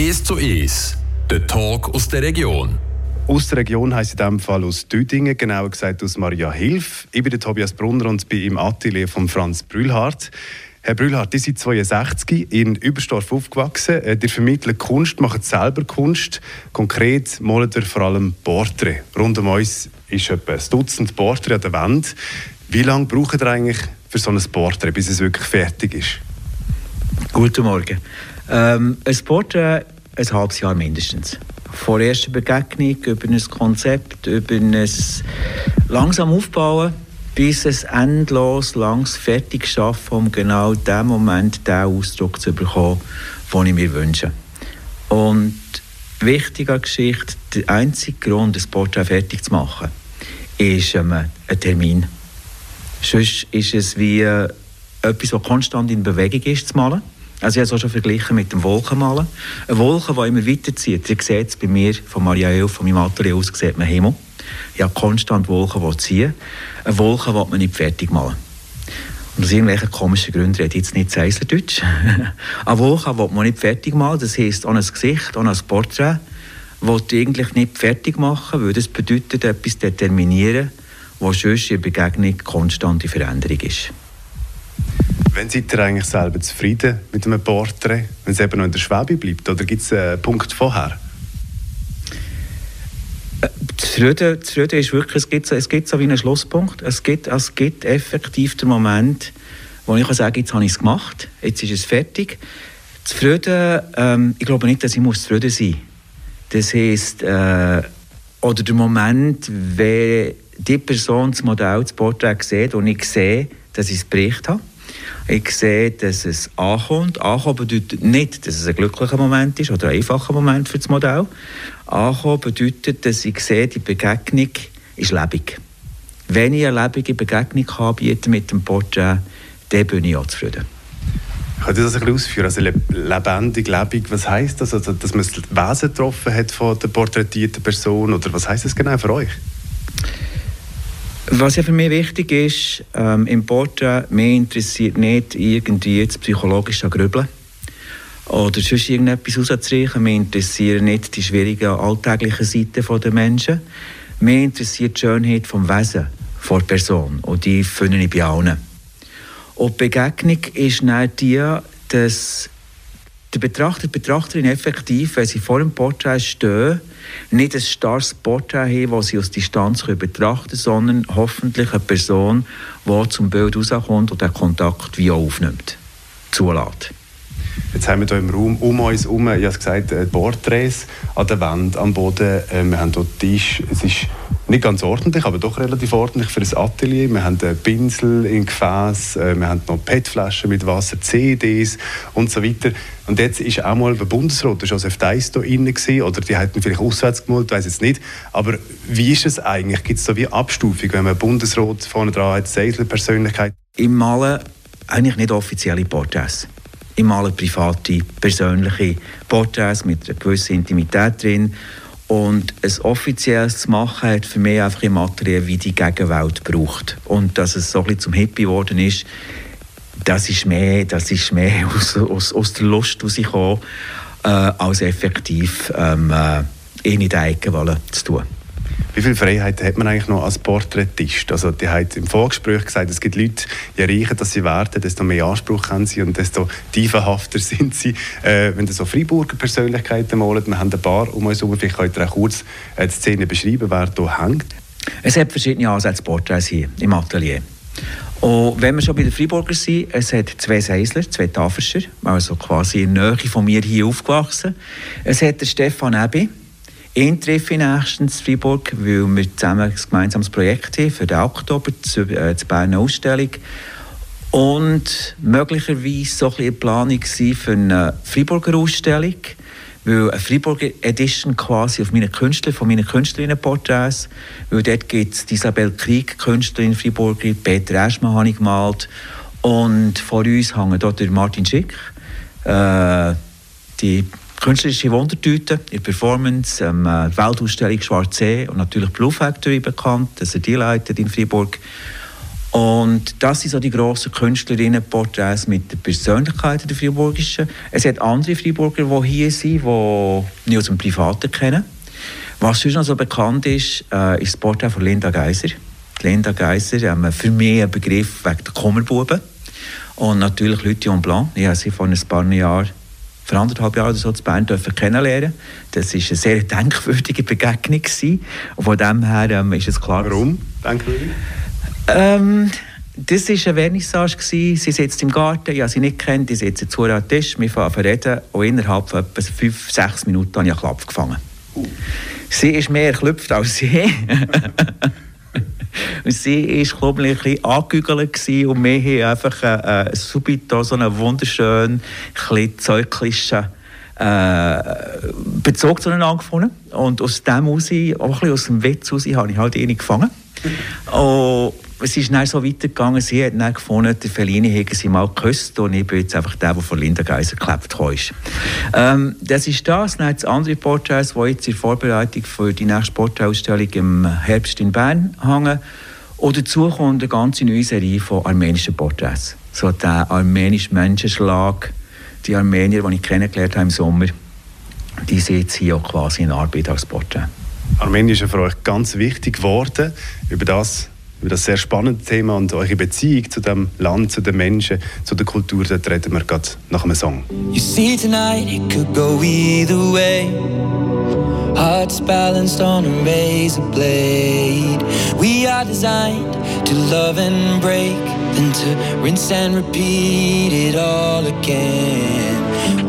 1 zu 1, der Talk aus der Region. Aus der Region heisst in diesem Fall aus Düdingen, genauer gesagt aus Maria Hilf. Ich bin der Tobias Brunner und bin im Atelier von Franz Brühlhardt. Herr Brühlhardt, Sie sind 62, in Überstorf aufgewachsen. Ihr äh, vermittelt Kunst, macht selber Kunst. Konkret malt ihr vor allem Porträts. Rund um uns ist etwa ein Dutzend Porträts an der Wand. Wie lange braucht ihr eigentlich für so ein Porträt, bis es wirklich fertig ist? Guten Morgen. Ähm, ein Porträt ein halbes Jahr mindestens. Von der ersten Begegnung über ein Konzept, über ein langsam Aufbauen bis es endlos langs fertig schaffen, um genau dem Moment den Ausdruck zu bekommen, den ich mir wünsche. Und wichtige Geschichte, der einzige Grund, das Porträt fertig zu machen, ist ähm, ein Termin. Sonst ist es wie äh, etwas, was konstant in Bewegung ist, zu malen. Also ich habe es auch schon verglichen mit dem Wolkenmalen. Eine Wolke, die immer weiterzieht. Ihr seht es bei mir, von Maria Elf, von meinem Atelier aus, sieht man Himmel. Ich habe konstant Wolken die ziehen. Eine Wolke will man nicht fertig malen. Und aus irgendwelchen komischen Gründen rede ich jetzt nicht Seiserdeutsch. eine Wolke will man nicht fertig malen. Das heisst, auch ein Gesicht, auch ein Porträt, wollte eigentlich nicht fertig machen, weil das bedeutet, etwas determinieren, was sonst in der Begegnung konstante Veränderung ist. Wann seid ihr eigentlich selber zufrieden mit einem Porträt, wenn es eben noch in der Schwebe bleibt? Oder gibt es einen Punkt vorher? Rüden, das Rüden ist wirklich, es gibt, es gibt so wie einen Schlusspunkt. Es gibt, es gibt effektiv den Moment, wo ich sagen jetzt habe ich es gemacht, jetzt ist es fertig. Freude, ähm, ich glaube nicht, dass ich muss Freude sein Das heisst, äh, oder der Moment, wenn die Person das Modell, das Porträt sieht und ich sehe, dass ich es bericht habe. Ich sehe, dass es ankommt. Ankommen bedeutet nicht, dass es ein glücklicher Moment ist oder ein einfacher Moment für das Modell. Ankommen bedeutet, dass ich sehe, die Begegnung ist lebendig. Wenn ich eine lebendige Begegnung anbiete mit dem Porträt, dann bin ich auch zufrieden. Könnt ihr das ein ausführen? Also lebendig, lebendig, was heisst das? Also, dass man das Wesen getroffen hat von der porträtierten Person? Oder was heisst das genau für euch? Was ja für mich wichtig ist, ähm, im Porträt, mich interessiert nicht irgendwie das psychologische Grübeln oder sonst irgendetwas rauszustreichen. Mich interessieren nicht die schwierigen alltäglichen Seiten der Menschen. Mich interessiert die Schönheit des Wesen der Person und die finde ich bei allen. Und die Begegnung ist dann die, dass der Betrachter, die Betrachterin effektiv, wenn sie vor dem Porträt stehen, nicht ein starres Porträt haben, das sie aus Distanz betrachten können, sondern hoffentlich eine Person, die zum Bild rauskommt und den Kontakt wie aufnimmt, zulässt. Jetzt haben wir hier im Raum um uns herum, ich habe gesagt, äh, Porträts an der Wand, am Boden. Äh, wir haben hier Tisch. Es ist nicht ganz ordentlich, aber doch relativ ordentlich für ein Atelier. Wir haben Pinsel in Gefäß, äh, wir haben noch PET-Flaschen mit Wasser, CDs und so weiter. Und jetzt ist auch mal der Bundesrat, der Joseph Deiss da drin oder die hätten vielleicht auswärts gemalt, weiß jetzt nicht. Aber wie ist es eigentlich? Gibt es so wie Abstufung, wenn man Bundesrat vorne dran hat, Seisler-Persönlichkeit? Im Malen eigentlich nicht offizielle Porträts. Ich male private, persönliche Porträts mit einer gewissen Intimität drin und ein offizielles zu machen, hat für mich einfach im Material wie die Gegenwelt braucht. Und dass es so ein bisschen zum Hippie geworden ist, das ist mehr, das ist mehr aus, aus, aus der Lust rausgekommen, äh, als effektiv ähm, äh, in die Ecke zu tun. Wie viel Freiheit hat man eigentlich noch als Porträtist? Also die hat im Vorgespräch gesagt, es gibt Leute, je reicher dass sie werden, desto mehr Anspruch haben sie und desto tiefenhafter sind sie. Äh, wenn ihr so Freiburger Persönlichkeiten malt, wir haben ein paar um uns herum, vielleicht könnt ihr auch kurz äh, die Szene beschreiben, wer hier hängt. Es hat verschiedene Ansätze Porträts hier im Atelier. Und wenn wir schon bei den Freiburger sind, es hat zwei Seisler, zwei Taferscher, also quasi in der Nähe von mir hier aufgewachsen. Es hat den Stefan Ebi, Ihn treffe ich nächstens in Freiburg, weil wir zusammen ein gemeinsames Projekt haben für den Oktober, die äh, Berner Ausstellung. Und möglicherweise so ein eine Planung für eine Freiburger Ausstellung, weil eine Freiburger Edition quasi auf meine Künstler, von meinen Künstlerinnenporträts, weil dort gibt es Isabel Krieg, Künstlerin Freiburger, Peter Eschmann habe ich gemalt und vor uns hängt dort Martin Schick, äh, die künstlerische Wundertüte in Performance, ähm, die Weltausstellung Schwarz See und natürlich Blue Factory bekannt, das er die leitet in Freiburg. Und das sind so die grossen Künstlerinnenporträts mit der Persönlichkeit der Freiburgischen. Es hat andere Freiburger, die hier sind, die ich aus dem Privaten kenne. Was sonst noch so bekannt ist, äh, ist das Porträt von Linda Geiser. Linda Geiser, ähm, für mich ein Begriff wegen der Kummerbuben. Und natürlich Lütion Blanc. Ich habe sie vor ein paar Jahren, vor anderthalb Jahren oder so, zu Bern dürfen kennenlernen. Das war eine sehr denkwürdige Begegnung. Gewesen. Und von dem her ähm, ist es klar. Warum denkwürdig? Ähm, das war eine Vernissage. Gewesen. Sie sitzt im Garten, ich habe sie nicht kennt, ich sitze zu am Tisch, wir fangen an reden und innerhalb von etwa fünf, sechs Minuten habe ich einen Klapp gefangen. Uh. Sie ist mehr erklüpft als ich. Und sie war, glaube ich, ein bisschen angegügelt und wir haben einfach äh, äh, subito so einen wunderschönen, zeuglischen äh, Bezug zueinander gefunden. Und aus dem heraus, auch ein bisschen aus dem Witz heraus, habe ich halt ihn gefangen. und es ist dann so weitergegangen, sie hat dann gefunden, der Fellini hätte sie mal geküsst und ich bin jetzt einfach der, der von Linda Geiser geklebt ist. Ähm, das ist das. Dann das andere Porträts, die jetzt in Vorbereitung für die nächste Porträtausstellung im Herbst in Bern hängen. Und dazu kommt eine ganze neue Serie von armenischen Porträts. So der armenische Menschenschlag, die Armenier, die ich kennengelernt habe im Sommer, die sind jetzt hier auch quasi in Arbeit als Porträt. Armenien ist für euch ganz wichtig geworden. Über das das sehr spannende Thema und eure Beziehung zu dem Land, zu den Menschen, zu der Kultur, dort reden wir gerade nach einem Song. You see tonight it could go either way. Hearts balanced on a razor blade. We are designed to love and break Then to rinse and repeat it all again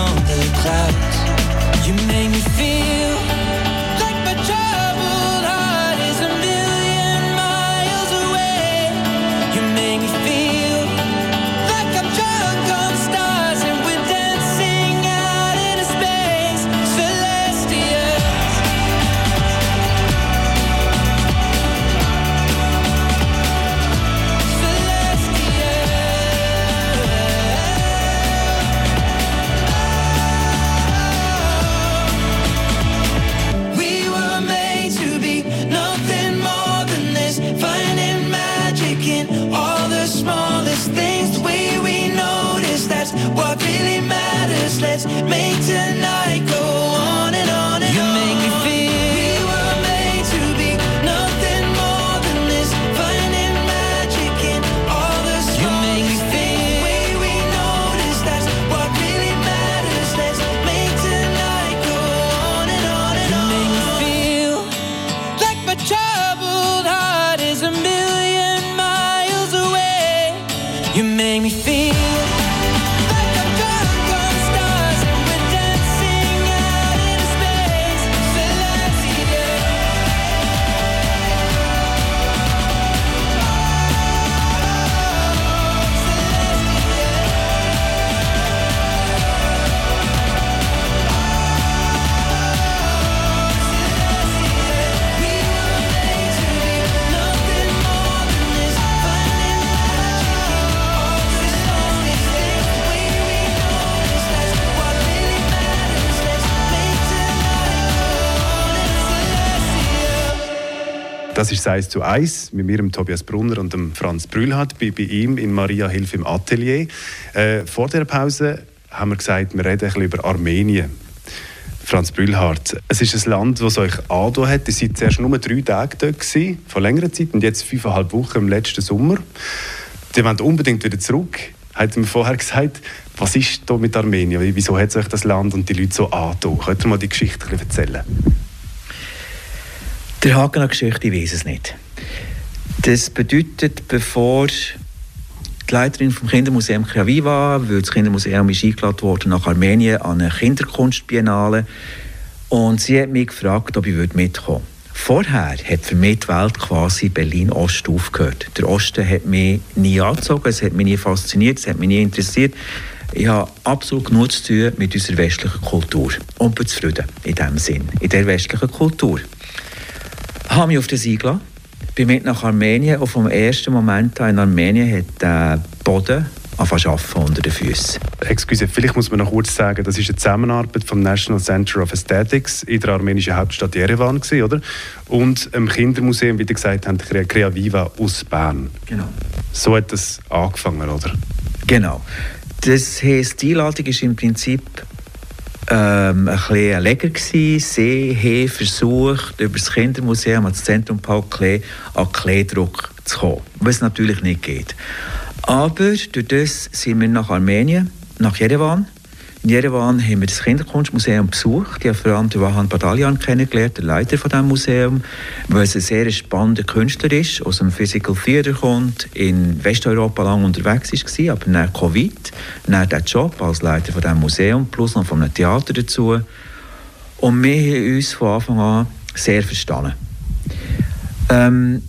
on the clouds. You make Das ist 1 zu 1 mit mir, dem Tobias Brunner und dem Franz Brühlhardt, bei, bei ihm in Maria Hilfe im Atelier. Äh, vor der Pause haben wir gesagt, wir reden ein über Armenien. Franz Brühlhardt, es ist ein Land, das euch angetan hat. Ihr seid zuerst nur drei Tage dort, gewesen, vor längerer Zeit, und jetzt fünfeinhalb Wochen im letzten Sommer. Die wollen unbedingt wieder zurück. Hat mir vorher gesagt, was ist da mit Armenien? Wieso hat euch das Land und die Leute so angetan? Könnt ihr mal die Geschichte erzählen? Der Haken an Geschichte, ich weiß es nicht. Das bedeutet, bevor die Leiterin vom Kindermuseum Kraviva, weil das Kindermuseum ist eingeladen worden nach Armenien an eine Kinderkunstbiennale und sie hat mich gefragt, ob ich mitkommen würde. Vorher hat für mich die Welt quasi Berlin-Ost aufgehört. Der Osten hat mich nie angezogen, es hat mich nie fasziniert, es hat mich nie interessiert. Ich habe absolut genug zu tun mit unserer westlichen Kultur. Und bin zufrieden in diesem Sinn, in der westlichen Kultur. Habe mich auf das eingeladen bin mit nach Armenien und vom ersten Moment an in Armenien hat der Boden anfangen unter den Füßen. Excuse, vielleicht muss man noch kurz sagen, das ist eine Zusammenarbeit vom National Center of Aesthetics in der armenischen Hauptstadt Yerevan gewesen, oder? Und im Kindermuseum, wie du gesagt hast, Crea Viva aus Bern. Genau. So hat das angefangen, oder? Genau. Das heisst, die Einladung ist im Prinzip ähm, ein bisschen Leger gewesen. Sie haben versucht, über das Kindermuseum ans Zentrum Paul Klee an Kleedruck zu kommen, was natürlich nicht geht. Aber durch das sind wir nach Armenien, nach Jerewan, in Jerewan haben wir das Kinderkunstmuseum besucht. Ich habe vor allem Wahan Badalian kennengelernt, der Leiter von diesem Museum, weil es ein sehr spannender Künstler ist, aus dem Physical Theater kommt, in Westeuropa lang unterwegs war, aber nach Covid, nach dem Job als Leiter von diesem Museum, plus noch von einem Theater dazu. Und wir haben uns von Anfang an sehr verstanden. Ähm,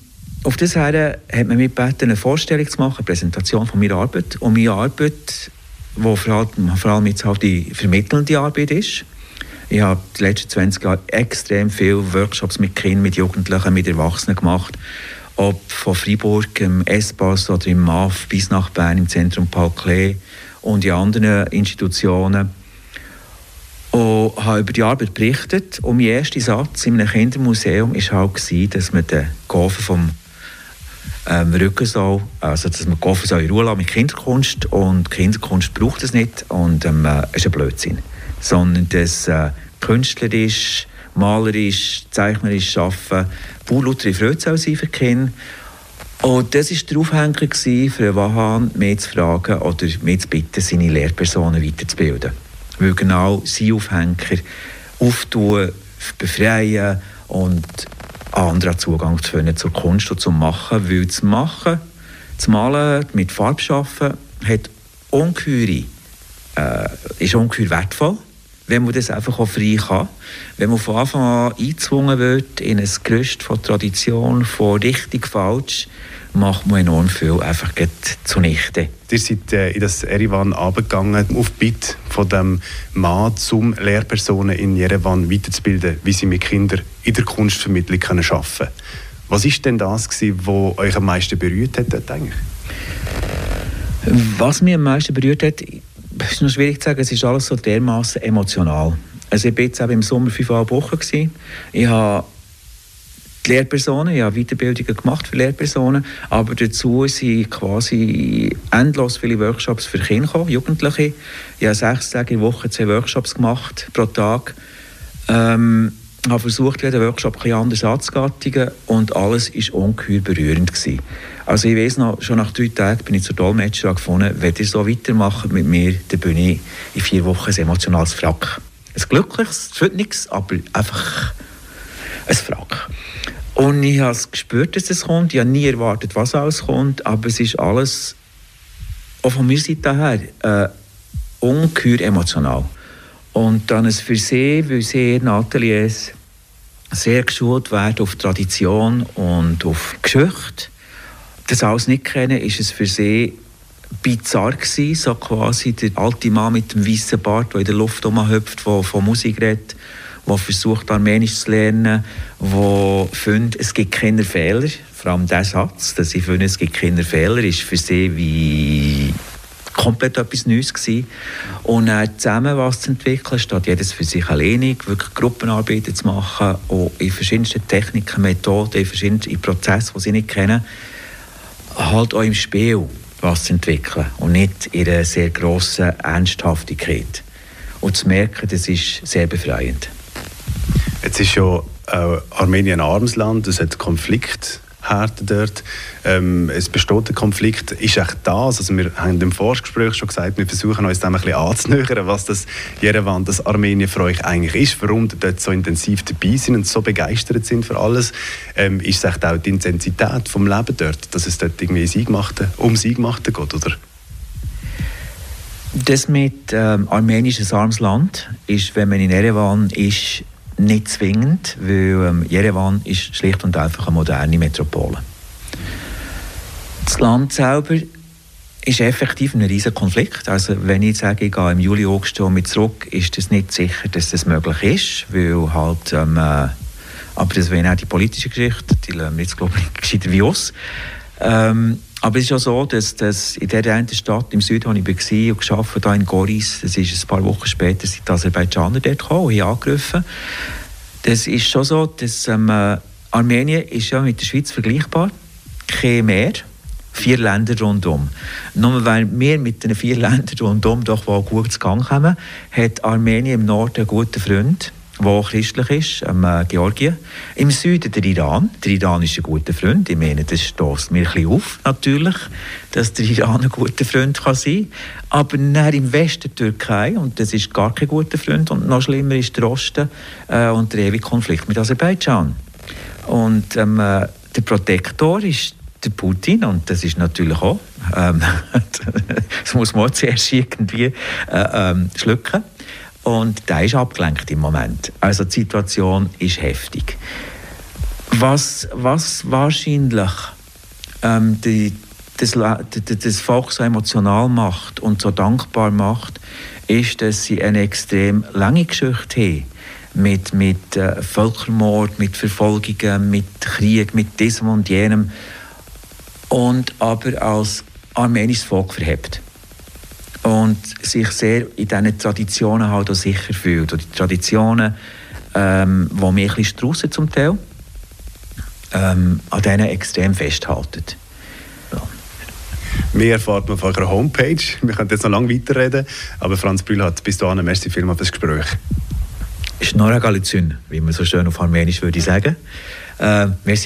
auf das her hat man mich gebeten, eine Vorstellung zu machen, eine Präsentation von meiner Arbeit. Und meine Arbeit wo vor allem, vor allem jetzt halt die vermittelnde Arbeit ist. Ich habe die letzten 20 Jahre extrem viele Workshops mit Kindern, mit Jugendlichen, mit Erwachsenen gemacht. Ob von Freiburg, im Espace oder im MAF bis nach Bern im Zentrum Paul Klee und in anderen Institutionen. Und habe über die Arbeit berichtet. Und mein erster Satz in einem Kindermuseum war halt, dass man den Koffer vom ähm, Rücken soll, also dass man Koffer soll in Ruhe lassen mit Kinderkunst. Und Kinderkunst braucht es nicht. Und ähm, äh, ist ein Blödsinn, sondern das äh, künstlerisch, malerisch, zeichnerisch arbeiten, pur lauter Freude soll sein für Kinder. Und das war der Aufhänger für Wahan, mich zu fragen oder mich zu bitten, seine Lehrpersonen weiterzubilden. Weil genau sein Aufhänger auftun, befreien und anderen Zugang zu finden zur Kunst und zum Machen, weil das Machen, das Malen mit Farbe schaffen, hat ungeheure, äh, ist ungeheuer wertvoll, wenn man das einfach auch frei kann. Wenn man von Anfang an eingezwungen wird in ein Gerüst von Tradition, von richtig, falsch, macht man enorm viel einfach zunichte. Ihr seid äh, in das Erivan abgegangen, auf Bitte von dem Mann, um Lehrpersonen in Jerewan weiterzubilden, wie sie mit Kindern in der Kunstvermittlung können arbeiten können. Was ist denn das, was euch am meisten berührt hat eigentlich? Was mich am meisten berührt hat, ist noch schwierig zu sagen, es ist alles so dermaßen emotional. Also ich war jetzt im Sommer fünfeinhalb Wochen. Gewesen. Ich habe die Lehrpersonen, ich habe Weiterbildungen gemacht für Lehrpersonen, aber dazu sind quasi endlos viele Workshops für Kinder gekommen, Jugendliche. Ich habe sechs Tage in der Woche zwei Workshops gemacht pro Tag. Ähm, habe versucht, jeden Workshop ein anders anzugattigen und alles war ungeheuer berührend. Gewesen. Also ich weiß noch, schon nach drei Tagen bin ich zur Dolmetscherin gefunden, wenn ihr so weitermacht mit mir, dann bin ich in vier Wochen ein emotionales Frack. Ein glückliches, es wird nichts, aber einfach ein Frack. Und ich habe gespürt, dass es kommt. Ich habe nie erwartet, was alles kommt, aber es ist alles, auch von meiner Seite her, äh, ungeheuer emotional. Und dann es für sie, weil sie in Ateliers sehr geschult werden auf Tradition und auf Geschichte. Das alles nicht kennen, ist es für sie bizarr gewesen, so quasi der alte Mann mit dem weißen Bart, der in der Luft rumhüpft, der von Musik redet der versucht, Armenisch zu lernen, der findet, es gibt keine Fehler. Vor allem der Satz, dass ich finde, es gibt keine Fehler, ist für sie wie komplett etwas Neues gewesen. Und äh, zusammen was zu entwickeln, statt jedes für sich alleinig, wirklich Gruppenarbeiten zu machen, auch in verschiedensten Techniken, Methoden, in verschiedensten Prozessen, die sie nicht kennen, halt auch im Spiel was zu entwickeln und nicht in einer sehr grossen Ernsthaftigkeit. Und zu merken, das ist sehr befreiend. Jetzt ist ja äh, Armenien ein armes Land, es hat Konflikt Härte dort. Ähm, es besteht ein Konflikt. Ist echt das? Also wir haben im Vorgespräch schon gesagt, wir versuchen uns dem ein bisschen anzunähern, was das Jerewan, das Armenien für euch eigentlich ist, warum ihr dort so intensiv dabei sind und so begeistert sind für alles. Ähm, ist es auch die Intensität vom Leben dort, dass es dort irgendwie um Siegmachte geht, oder? Das mit ähm, armenisches armes Land ist, wenn man in Erevan ist, nicht zwingend, weil ähm, Jerewan ist schlicht und einfach eine moderne Metropole. Das Land selber ist effektiv ein riesiger Konflikt. Also wenn ich sage, ich gehe im Juli, August mit zurück, ist es nicht sicher, dass das möglich ist, weil halt, ähm, äh, aber das wäre auch die politische Geschichte, die lassen wir jetzt glaube ich gescheiter wie aus. Ähm, aber es ist auch so, dass, dass in der einen Stadt im Süden, wo ich war und habe, in Goris, das ist ein paar Wochen später, sind die Aserbaidschaner dort gekommen und angegriffen. Das ist schon so, dass ähm, äh, Armenien ist ja mit der Schweiz vergleichbar, kein Meer, vier Länder rundum. Nur weil wir mit den vier Ländern rundum doch wohl gut zu Gang kommen, hat Armenien im Norden einen guten Freund, der christlich ist, ähm, äh, Georgien. Im Süden der Iran. Der Iran ist ein guter Freund. Ich meine, das stößt mir ein bisschen auf, natürlich, dass der Iran ein guter Freund kann sein kann. Aber im Westen der Türkei, und das ist gar kein guter Freund, und noch schlimmer ist der Osten äh, und der ewige Konflikt mit Aserbaidschan. Und ähm, äh, der Protektor ist der Putin und das ist natürlich auch, ähm, das muss man zuerst irgendwie äh, ähm, schlucken. Und der ist abgelenkt im Moment. Also die Situation ist heftig. Was, was wahrscheinlich ähm, die, das, das Volk so emotional macht und so dankbar macht, ist, dass sie eine extrem lange Geschichte haben mit, mit äh, Völkermord, mit Verfolgungen, mit Krieg, mit diesem und jenem und aber als armenisches Volk verhebt und sich sehr in diesen Traditionen halt auch sicher fühlt. Und die Traditionen, ähm, die wir ein bisschen straussen zum Teil, ähm, an denen extrem festhalten. Ja. Mehr erfahrt man auf eurer Homepage. Wir können jetzt noch lange weiterreden, aber Franz Brühl hat bis dahin merci vielmals für das Gespräch. Schnorra Galizyn, wie man so schön auf Armenisch würde sagen. Äh, merci